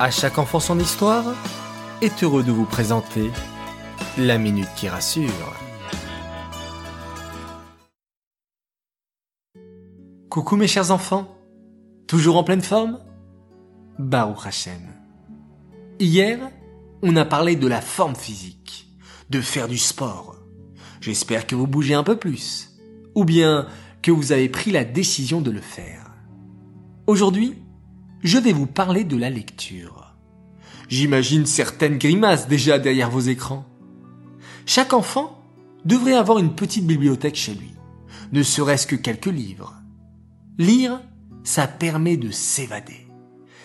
À chaque enfant son histoire est heureux de vous présenter la minute qui rassure. Coucou mes chers enfants, toujours en pleine forme? Baruch Hashem. Hier, on a parlé de la forme physique, de faire du sport. J'espère que vous bougez un peu plus, ou bien que vous avez pris la décision de le faire. Aujourd'hui, je vais vous parler de la lecture. J'imagine certaines grimaces déjà derrière vos écrans. Chaque enfant devrait avoir une petite bibliothèque chez lui, ne serait-ce que quelques livres. Lire, ça permet de s'évader.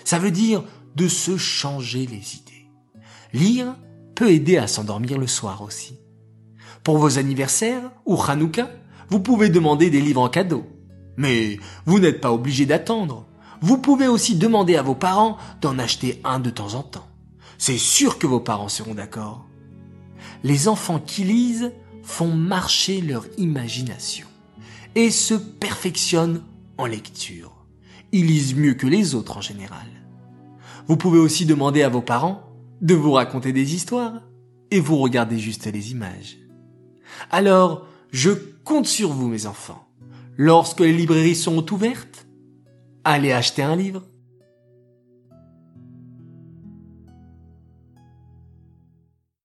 Ça veut dire de se changer les idées. Lire peut aider à s'endormir le soir aussi. Pour vos anniversaires ou Hanouka, vous pouvez demander des livres en cadeau. Mais vous n'êtes pas obligé d'attendre. Vous pouvez aussi demander à vos parents d'en acheter un de temps en temps. C'est sûr que vos parents seront d'accord. Les enfants qui lisent font marcher leur imagination et se perfectionnent en lecture. Ils lisent mieux que les autres en général. Vous pouvez aussi demander à vos parents de vous raconter des histoires et vous regardez juste les images. Alors, je compte sur vous mes enfants. Lorsque les librairies seront ouvertes, allez acheter un livre